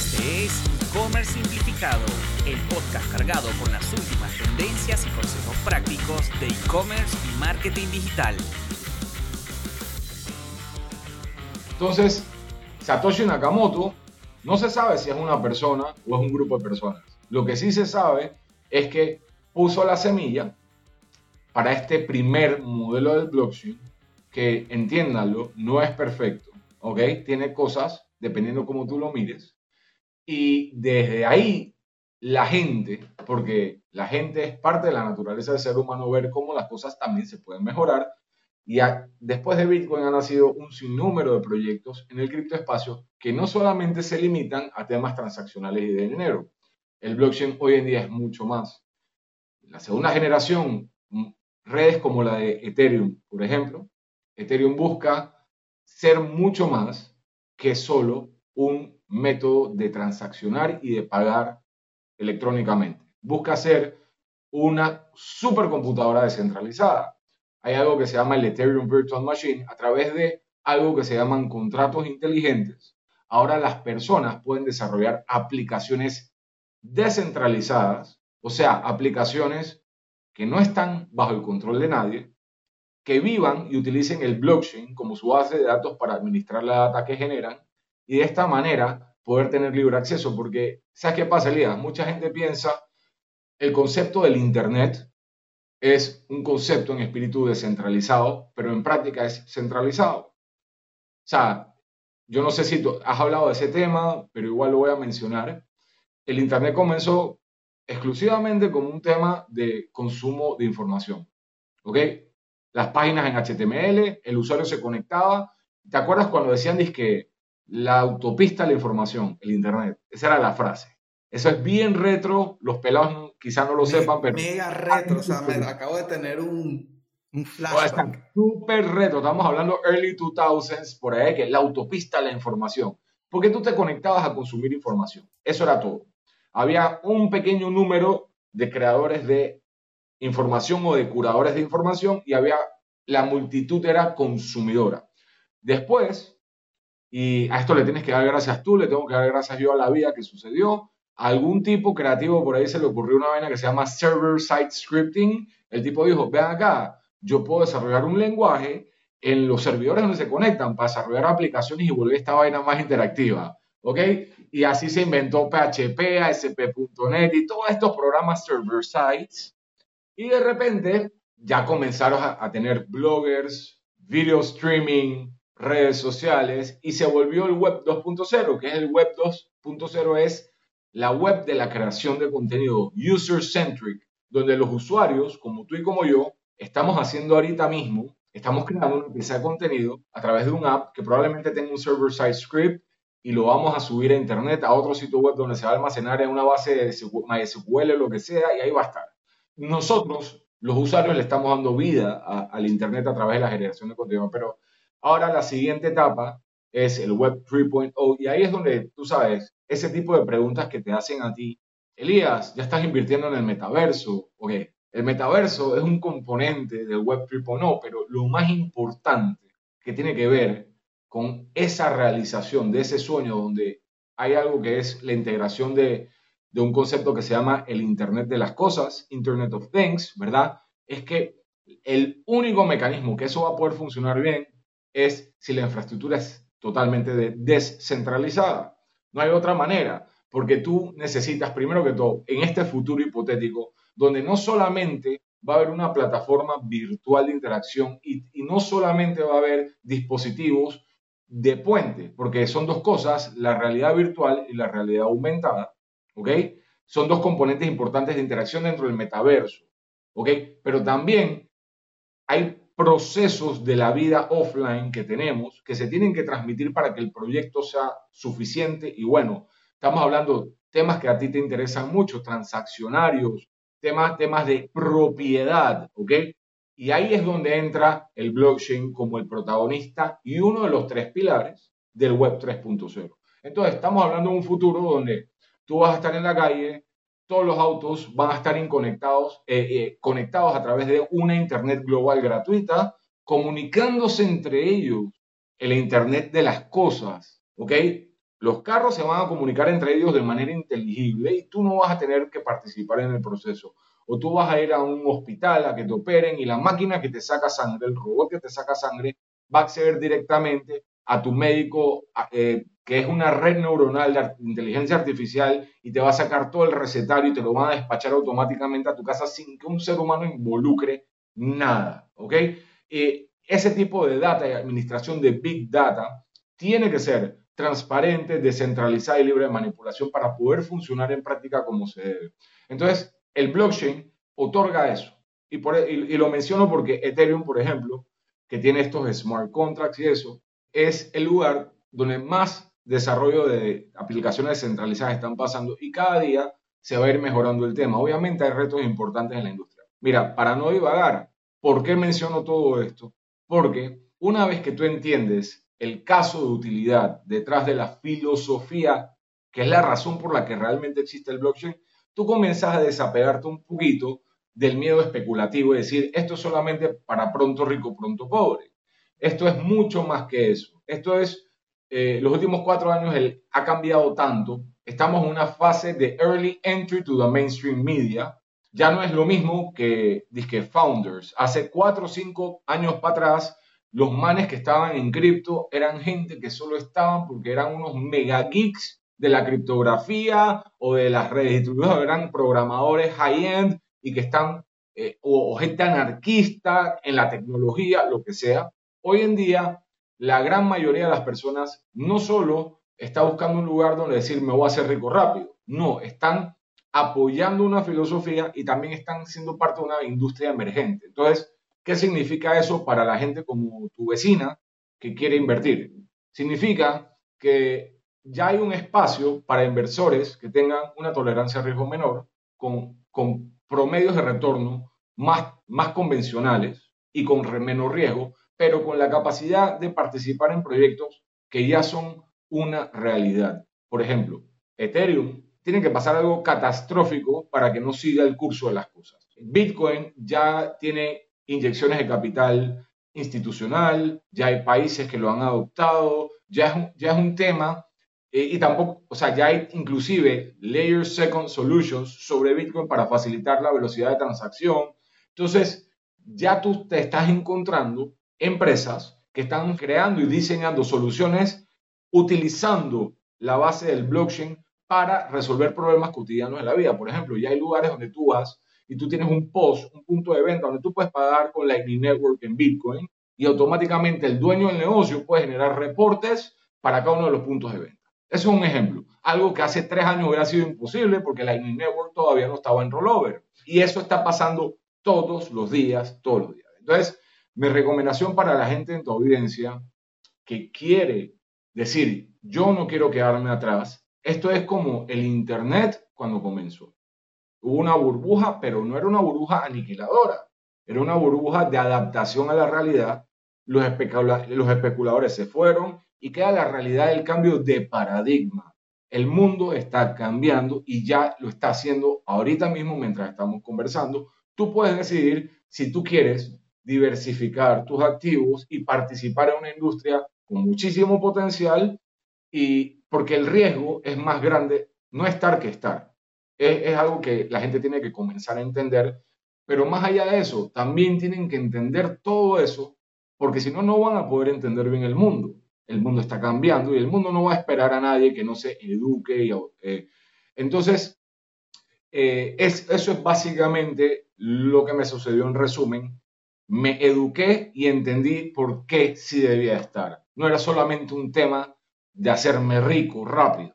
Este es E-Commerce Simplificado, el podcast cargado con las últimas tendencias y consejos prácticos de e-commerce y marketing digital. Entonces, Satoshi Nakamoto no se sabe si es una persona o es un grupo de personas. Lo que sí se sabe es que puso la semilla para este primer modelo del blockchain que, entiéndanlo, no es perfecto, ¿ok? Tiene cosas, dependiendo cómo tú lo mires, y desde ahí la gente, porque la gente es parte de la naturaleza del ser humano, ver cómo las cosas también se pueden mejorar. Y después de Bitcoin han nacido un sinnúmero de proyectos en el criptoespacio que no solamente se limitan a temas transaccionales y de dinero. El blockchain hoy en día es mucho más. La segunda generación, redes como la de Ethereum, por ejemplo, Ethereum busca ser mucho más que solo un método de transaccionar y de pagar electrónicamente. Busca ser una supercomputadora descentralizada. Hay algo que se llama el Ethereum Virtual Machine a través de algo que se llaman contratos inteligentes. Ahora las personas pueden desarrollar aplicaciones descentralizadas, o sea, aplicaciones que no están bajo el control de nadie, que vivan y utilicen el blockchain como su base de datos para administrar la data que generan y de esta manera poder tener libre acceso. Porque, ¿sabes qué pasa, Elías? Mucha gente piensa el concepto del Internet es un concepto en espíritu descentralizado, pero en práctica es centralizado. O sea, yo no sé si tú has hablado de ese tema, pero igual lo voy a mencionar. El Internet comenzó exclusivamente como un tema de consumo de información. ¿Ok? Las páginas en HTML, el usuario se conectaba. ¿Te acuerdas cuando decían que la autopista de la información, el Internet? Esa era la frase. Eso es bien retro, los pelados quizás no lo sepan, pero... Mega retro, o sea, me acabo de tener un, un flashback. Súper retro, estamos hablando early 2000s, por ahí, que la autopista de la información. Porque tú te conectabas a consumir información. Eso era todo. Había un pequeño número de creadores de información o de curadores de información y había la multitud era consumidora. Después, y a esto le tienes que dar gracias tú, le tengo que dar gracias yo a la vida que sucedió, algún tipo creativo por ahí se le ocurrió una vaina que se llama server side scripting. El tipo dijo, vean acá, yo puedo desarrollar un lenguaje en los servidores donde se conectan para desarrollar aplicaciones y volver esta vaina más interactiva. ¿Ok? Y así se inventó PHP, ASP.NET y todos estos programas server sides. Y de repente ya comenzaron a, a tener bloggers, video streaming, redes sociales y se volvió el web 2.0, que es el web 2.0 es la web de la creación de contenido user-centric, donde los usuarios, como tú y como yo, estamos haciendo ahorita mismo, estamos creando una pieza de contenido a través de un app que probablemente tenga un server-side script y lo vamos a subir a internet, a otro sitio web donde se va a almacenar en una base de MySQL, lo que sea, y ahí va a estar. Nosotros, los usuarios, le estamos dando vida al internet a través de la generación de contenido, pero ahora la siguiente etapa es el Web 3.0 y ahí es donde tú sabes, ese tipo de preguntas que te hacen a ti. Elías, ya estás invirtiendo en el metaverso. Ok, el metaverso es un componente del Web 3.0, pero lo más importante que tiene que ver con esa realización de ese sueño donde hay algo que es la integración de, de un concepto que se llama el Internet de las Cosas, Internet of Things, ¿verdad? Es que el único mecanismo que eso va a poder funcionar bien es si la infraestructura es totalmente descentralizada. No hay otra manera, porque tú necesitas, primero que todo, en este futuro hipotético, donde no solamente va a haber una plataforma virtual de interacción y, no solamente va a haber dispositivos de puente, porque son dos cosas, la realidad virtual y la realidad aumentada, ¿ok? Son dos componentes importantes de interacción dentro del metaverso, ¿ok? Pero también hay procesos de la vida offline que tenemos que se tienen que transmitir para que el proyecto sea suficiente y bueno, estamos hablando de temas que a ti te interesan mucho, transaccionarios, temas, temas de propiedad, ¿ok? Y ahí es donde entra el blockchain como el protagonista y uno de los tres pilares del Web 3.0. Entonces, estamos hablando de un futuro donde tú vas a estar en la calle, todos los autos van a estar inconectados, eh, eh, conectados a través de una Internet global gratuita, comunicándose entre ellos el Internet de las cosas, ¿ok? Los carros se van a comunicar entre ellos de manera inteligible y tú no vas a tener que participar en el proceso. O tú vas a ir a un hospital a que te operen y la máquina que te saca sangre, el robot que te saca sangre, va a acceder directamente a tu médico, eh, que es una red neuronal de inteligencia artificial, y te va a sacar todo el recetario y te lo van a despachar automáticamente a tu casa sin que un ser humano involucre nada. ¿Ok? Eh, ese tipo de data y administración de Big Data tiene que ser transparente, descentralizada y libre de manipulación para poder funcionar en práctica como se debe. Entonces, el blockchain otorga eso. Y, por, e, y, lo menciono porque Ethereum, por ejemplo, que tiene estos smart contracts y eso, es el lugar donde más desarrollo de aplicaciones descentralizadas están pasando y cada día se va a ir mejorando el tema. Obviamente hay retos importantes en la industria. Mira, para no divagar, ¿por qué menciono todo esto? Porque una vez que tú entiendes el caso de utilidad detrás de la filosofía, que es la razón por la que realmente existe el blockchain, tú comienzas a desapegarte un poquito del miedo especulativo y decir, esto es solamente para pronto rico, pronto pobre. Esto es mucho más que eso. Esto es, eh, los últimos cuatro años él ha cambiado tanto. Estamos en una fase de early entry to the mainstream media. Ya no es lo mismo que, que founders. Hace cuatro o cinco años para atrás, los manes que estaban en cripto eran gente que solo estaban porque eran unos mega geeks de la criptografía o de las redes distribuidas, eran programadores high-end y que están, eh, o, gente anarquista en la tecnología, lo que sea. Hoy en día, la gran mayoría de las personas no solo está buscando un lugar donde decir me voy a hacer rico rápido, no, están apoyando una filosofía y también están siendo parte de una industria emergente. Entonces, ¿Qué significa eso para la gente como tu vecina que quiere invertir? Significa que ya hay un espacio para inversores que tengan una tolerancia a riesgo menor, con, con promedios de retorno más, más convencionales y con menor riesgo, pero con la capacidad de participar en proyectos que ya son una realidad. Por ejemplo, Ethereum tiene que pasar algo catastrófico para que no siga el curso de las cosas. Bitcoin ya tiene inyecciones de capital institucional, ya hay países que lo han adoptado, ya es un, ya es un tema, eh, y tampoco, o sea, ya hay inclusive Layer Second Solutions sobre Bitcoin para facilitar la velocidad de transacción. Entonces, ya tú te estás encontrando empresas que están creando y diseñando soluciones utilizando la base del blockchain para resolver problemas cotidianos de la vida. Por ejemplo, ya hay lugares donde tú vas y tú tienes un post, un punto de venta donde tú puedes pagar con Lightning Network en Bitcoin y automáticamente el dueño del negocio puede generar reportes para cada uno de los puntos de venta. Eso es un ejemplo. Algo que hace tres años hubiera sido imposible porque Lightning Network todavía no estaba en rollover. Y eso está pasando todos los días, todos los días. Entonces, mi recomendación para la gente en tu audiencia que quiere decir, yo no quiero quedarme atrás, esto es como el Internet cuando comenzó. Hubo una burbuja, pero no era una burbuja aniquiladora, era una burbuja de adaptación a la realidad. Los, los especuladores se fueron y queda la realidad del cambio de paradigma. El mundo está cambiando y ya lo está haciendo ahorita mismo mientras estamos conversando. Tú puedes decidir si tú quieres diversificar tus activos y participar en una industria con muchísimo potencial y porque el riesgo es más grande no estar que estar es, algo que la gente tiene que comenzar a entender, pero más allá de eso, también tienen que entender todo eso, porque si no, no van a poder entender bien el mundo. El mundo está cambiando y el mundo no va a esperar a nadie que no se eduque. Y, eh, entonces, eh, es, eso es básicamente lo que me sucedió en resumen. Me eduqué y entendí por qué sí debía estar. No era solamente un tema de hacerme rico rápido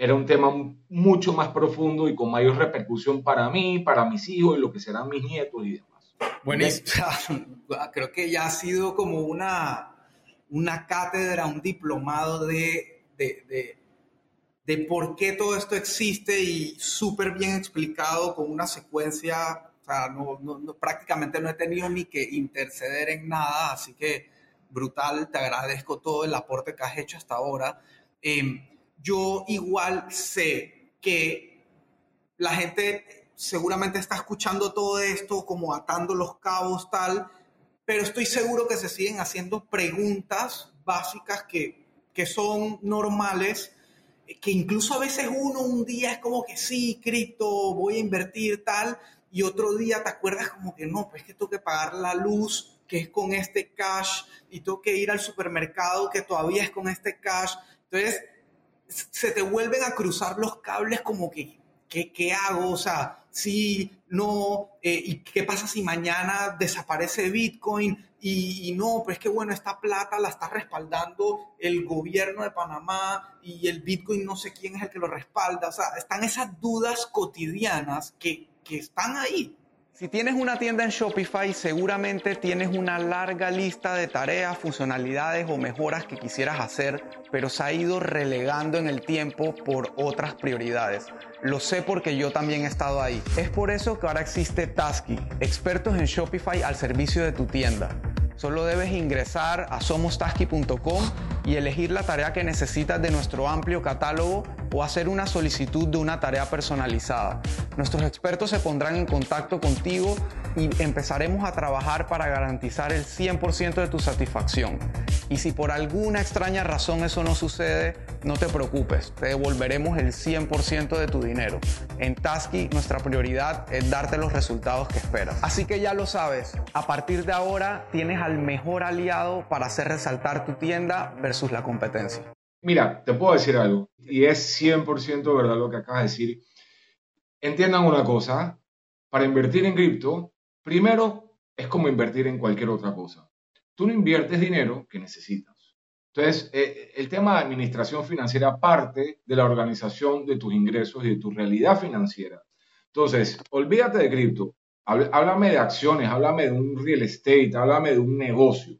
era un tema mucho más profundo y con mayor repercusión para mí, para mis hijos y lo que serán mis nietos y demás. Buenísimo. Creo que ya ha sido como una, una cátedra, un diplomado de, de, de, por qué todo esto existe y súper bien explicado con una secuencia. Sea, prácticamente no he tenido ni que interceder en nada, así que brutal, te agradezco todo el aporte que has hecho hasta ahora. Eh, yo igual sé que la gente seguramente está escuchando todo esto como atando los cabos tal, pero estoy seguro que se siguen haciendo preguntas básicas que, que son normales que incluso a veces uno un día es como que sí, cripto, voy a invertir tal, y otro día te acuerdas como que no, pues que tengo que pagar la luz que es con este cash y tengo que ir al supermercado que todavía es con este cash. Entonces, se te vuelven a cruzar los cables como que, ¿qué, qué hago? O sea, si no, eh, ¿y qué pasa si mañana desaparece Bitcoin? Y, no, pues que bueno, esta plata la está respaldando el gobierno de Panamá y el Bitcoin no sé quién es el que lo respalda. O sea, están esas dudas cotidianas que, están ahí. Si tienes una tienda en Shopify, seguramente tienes una larga lista de tareas, funcionalidades o mejoras que quisieras hacer, pero se ha ido relegando en el tiempo por otras prioridades. Lo sé porque yo también he estado ahí. Es por eso que ahora existe Tasky, expertos en Shopify al servicio de tu tienda. Solo debes ingresar a somostasky.com y elegir la tarea que necesitas de nuestro amplio catálogo o hacer una solicitud de una tarea personalizada. Nuestros expertos se pondrán en contacto contigo y empezaremos a trabajar para garantizar el 100% de tu satisfacción. Y si por alguna extraña razón eso no sucede, no te preocupes, te devolveremos el 100% de tu dinero. En Tasky nuestra prioridad es darte los resultados que esperas. Así que ya lo sabes, a partir de ahora tienes al mejor aliado para hacer resaltar tu tienda versus la competencia. Mira, te puedo decir algo, y es 100% verdad lo que acabas de decir. Entiendan una cosa, para invertir en cripto, primero es como invertir en cualquier otra cosa. Tú no inviertes dinero que necesitas. Entonces, eh, el tema de administración financiera parte de la organización de tus ingresos y de tu realidad financiera. Entonces, olvídate de cripto, háblame de acciones, háblame de un real estate, háblame de un negocio.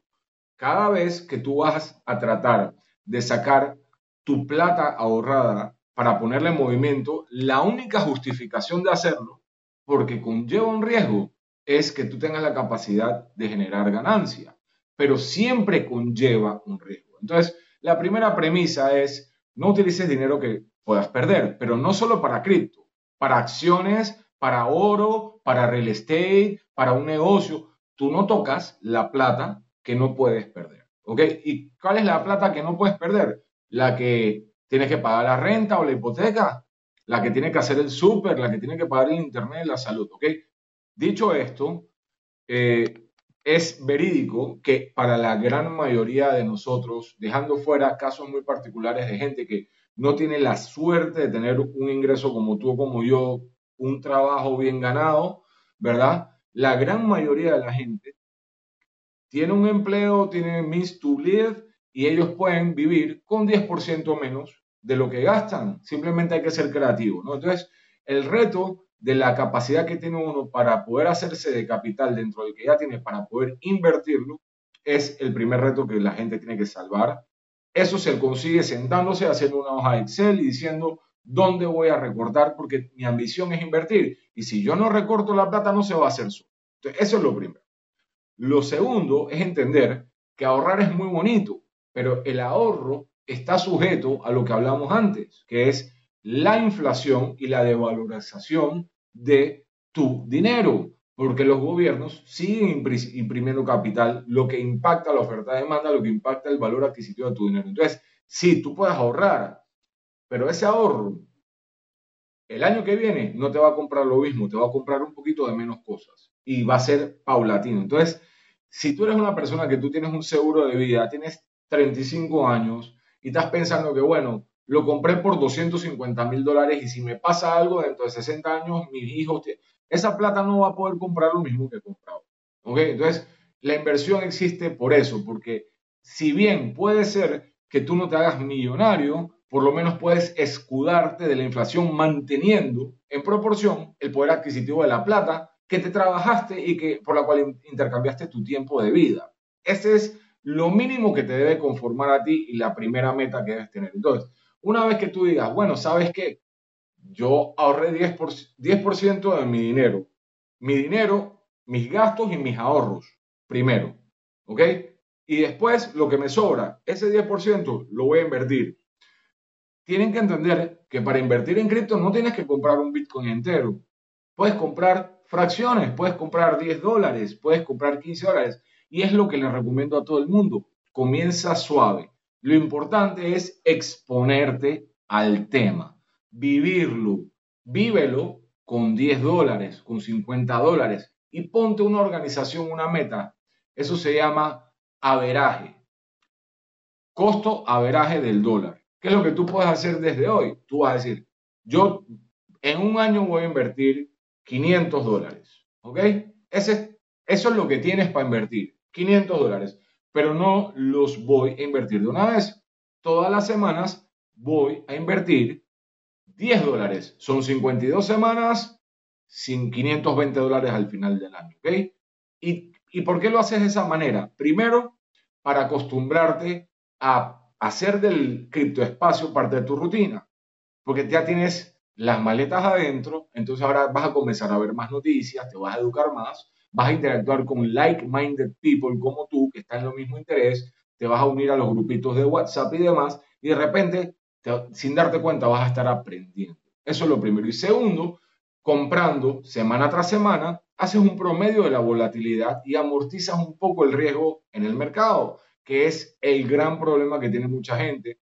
Cada vez que tú vas a tratar de sacar tu plata ahorrada para ponerla en movimiento, la única justificación de hacerlo, porque conlleva un riesgo, es que tú tengas la capacidad de generar ganancia, pero siempre conlleva un riesgo. Entonces, la primera premisa es, no utilices dinero que puedas perder, pero no solo para cripto, para acciones, para oro, para real estate, para un negocio. Tú no tocas la plata que no puedes perder. ¿Ok? ¿Y cuál es la plata que no puedes perder? La que tienes que pagar la renta o la hipoteca, la que tiene que hacer el súper, la que tiene que pagar el internet, la salud. ¿Ok? Dicho esto, eh, es verídico que para la gran mayoría de nosotros, dejando fuera casos muy particulares de gente que no tiene la suerte de tener un ingreso como tú o como yo, un trabajo bien ganado, ¿verdad? La gran mayoría de la gente tiene un empleo, tiene means to live y ellos pueden vivir con 10% menos de lo que gastan. Simplemente hay que ser creativo, ¿no? Entonces, el reto de la capacidad que tiene uno para poder hacerse de capital dentro del que ya tiene para poder invertirlo es el primer reto que la gente tiene que salvar. Eso se consigue sentándose, haciendo una hoja de Excel y diciendo dónde voy a recortar porque mi ambición es invertir. Y si yo no recorto la plata, no se va a hacer eso. Entonces, eso es lo primero. Lo segundo es entender que ahorrar es muy bonito, pero el ahorro está sujeto a lo que hablamos antes, que es la inflación y la devalorización de tu dinero, porque los gobiernos siguen imprimiendo capital, lo que impacta la oferta de demanda, lo que impacta el valor adquisitivo de tu dinero. Entonces, sí, tú puedes ahorrar, pero ese ahorro el año que viene no te va a comprar lo mismo, te va a comprar un poquito de menos cosas y va a ser paulatino. Entonces, si tú eres una persona que tú tienes un seguro de vida, tienes 35 años y estás pensando que, bueno, lo compré por 250 mil dólares y si me pasa algo dentro de 60 años, mis hijos, esa plata no va a poder comprar lo mismo que he comprado. ¿Ok? Entonces, la inversión existe por eso, porque si bien puede ser que tú no te hagas millonario, por lo menos puedes escudarte de la inflación manteniendo en proporción el poder adquisitivo de la plata que te trabajaste y que, por la cual intercambiaste tu tiempo de vida. Ese es lo mínimo que te debe conformar a ti y la primera meta que debes tener. Entonces, una vez que tú digas, bueno, ¿sabes qué? Yo ahorré 10%, 10 de mi dinero. Mi dinero, mis gastos y mis ahorros, primero. ¿Ok? Y después, lo que me sobra, ese 10% lo voy a invertir. Tienen que entender que para invertir en cripto no tienes que comprar un Bitcoin entero. Puedes comprar fracciones, puedes comprar 10 dólares, puedes comprar 15 dólares. Y es lo que le recomiendo a todo el mundo. Comienza suave. Lo importante es exponerte al tema, vivirlo, vívelo con 10 dólares, con 50 dólares y ponte una organización, una meta. Eso se llama averaje. Costo averaje del dólar. ¿Qué es lo que tú puedes hacer desde hoy? Tú vas a decir, yo en un año voy a invertir 500 dólares. ¿Ok? Ese, eso es lo que tienes para invertir. 500 dólares. Pero no los voy a invertir de una vez. Todas las semanas voy a invertir 10 dólares. Son 52 semanas sin 520 dólares al final del año. ¿Ok? ¿Y, ¿Y por qué lo haces de esa manera? Primero, para acostumbrarte a hacer del criptoespacio parte de tu rutina. Porque ya tienes las maletas adentro, entonces ahora vas a comenzar a ver más noticias, te vas a educar más, vas a interactuar con like-minded people como tú, que están en lo mismo interés, te vas a unir a los grupitos de WhatsApp y demás, y de repente, sin darte cuenta, vas a estar aprendiendo. Eso es lo primero. Y segundo, comprando semana tras semana, haces un promedio de la volatilidad y amortizas un poco el riesgo en el mercado, que es el gran problema que tiene mucha gente.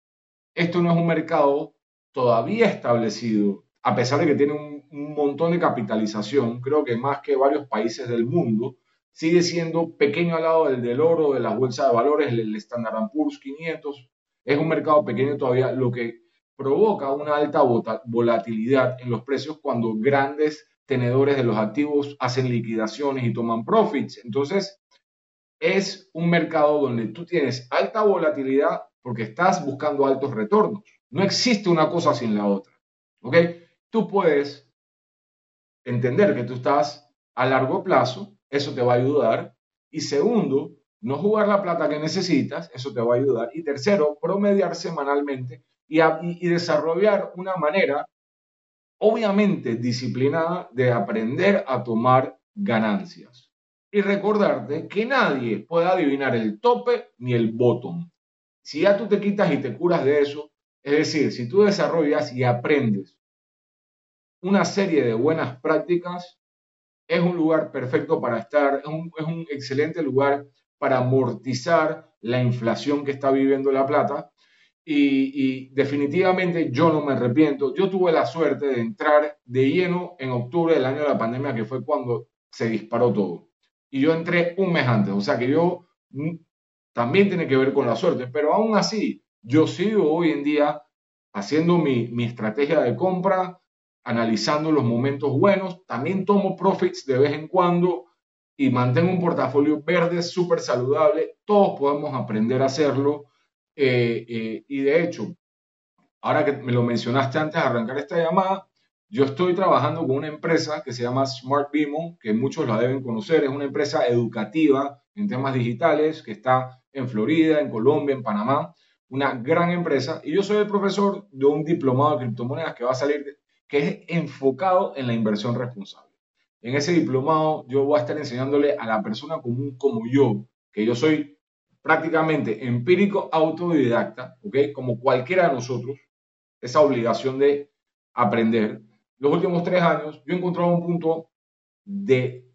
Esto no es un mercado todavía establecido, a pesar de que tiene un, montón de capitalización, creo que más que varios países del mundo, sigue siendo pequeño al lado del del oro, de las bolsas de valores, el Standard Poor's 500. Es un mercado pequeño todavía, lo que provoca una alta volatilidad en los precios cuando grandes tenedores de los activos hacen liquidaciones y toman profits. Entonces, es un mercado donde tú tienes alta volatilidad porque estás buscando altos retornos. No existe una cosa sin la otra. ¿Ok? Tú puedes entender que tú estás a largo plazo, eso te va a ayudar. Y segundo, no jugar la plata que necesitas, eso te va a ayudar. Y tercero, promediar semanalmente y, y desarrollar una manera, obviamente disciplinada, de aprender a tomar ganancias. Y recordarte que nadie puede adivinar el tope ni el bottom. Si ya tú te quitas y te curas de eso, es decir, si tú desarrollas y aprendes una serie de buenas prácticas, es un lugar perfecto para estar, es un, excelente lugar para amortizar la inflación que está viviendo la plata. Y, definitivamente yo no me arrepiento. Yo tuve la suerte de entrar de lleno en octubre del año de la pandemia, que fue cuando se disparó todo. Y yo entré un mes antes, o sea que yo mm, también tiene que ver con la suerte, pero aún así yo sigo hoy en día haciendo mi, estrategia de compra, analizando los momentos buenos, también tomo profits de vez en cuando y mantengo un portafolio verde súper saludable. Todos podemos aprender a hacerlo. Eh, eh, y de hecho, ahora que me lo mencionaste antes de arrancar esta llamada, yo estoy trabajando con una empresa que se llama Smart Bimo, que muchos la deben conocer. Es una empresa educativa en temas digitales que está en Florida, en Colombia, en Panamá una gran empresa y yo soy el profesor de un diplomado de criptomonedas que va a salir, que es enfocado en la inversión responsable. En ese diplomado yo voy a estar enseñándole a la persona común como yo, que yo soy prácticamente empírico autodidacta, ¿ok? Como cualquiera de nosotros, esa obligación de aprender. Los últimos tres años yo he encontrado un punto de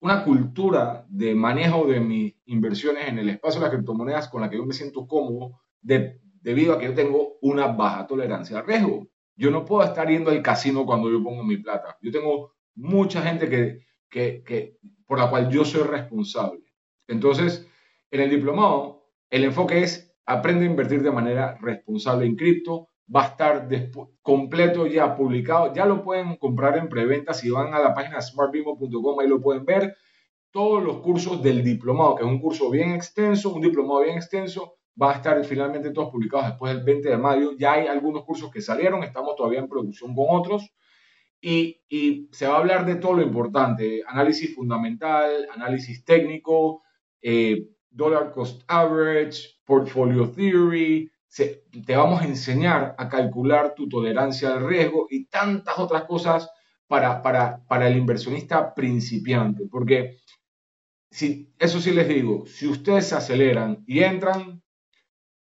una cultura de manejo de mis inversiones en el espacio de las criptomonedas con la que yo me siento cómodo, debido a que yo tengo una baja tolerancia al riesgo. Yo no puedo estar yendo al casino cuando yo pongo mi plata. Yo tengo mucha gente que, que, que, por la cual yo soy responsable. Entonces, en el diplomado, el enfoque es aprende a invertir de manera responsable en cripto. Va a estar completo ya publicado. Ya lo pueden comprar en preventa. Si van a la página smartbimo.com, ahí lo pueden ver. Todos los cursos del diplomado, que es un curso bien extenso, un diplomado bien extenso, va a estar finalmente todos publicados después del 20 de mayo. Ya hay algunos cursos que salieron, estamos todavía en producción con otros. Y, y se va a hablar de todo lo importante, análisis fundamental, análisis técnico, eh, dollar cost average, portfolio theory. te vamos a enseñar a calcular tu tolerancia al riesgo y tantas otras cosas para, para, para el inversionista principiante. Porque si, eso sí les digo, si ustedes se aceleran y entran,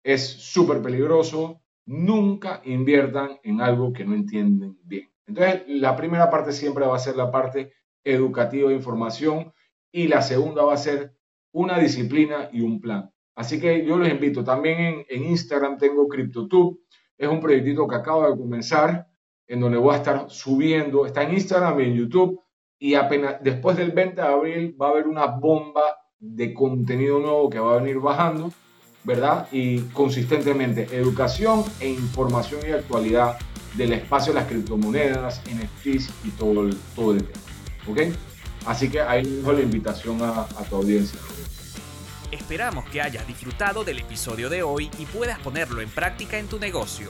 es súper peligroso. Nunca inviertan en algo que no entienden bien. Entonces, la primera parte siempre va a ser la parte educativa de información y la segunda va a ser una disciplina y un plan. Así que yo les invito, también en, Instagram tengo CryptoTube, Es un proyectito que acaba de comenzar, en donde voy a estar subiendo, está en Instagram y en YouTube, y apenas después del 20 de abril va a haber una bomba de contenido nuevo que va a venir bajando, ¿verdad? Y consistentemente, educación e información y actualidad del espacio de las criptomonedas, NFTs y todo el, todo el tema. ¿Ok? Así que ahí dejo la invitación a, a tu audiencia. Esperamos que hayas disfrutado del episodio de hoy y puedas ponerlo en práctica en tu negocio.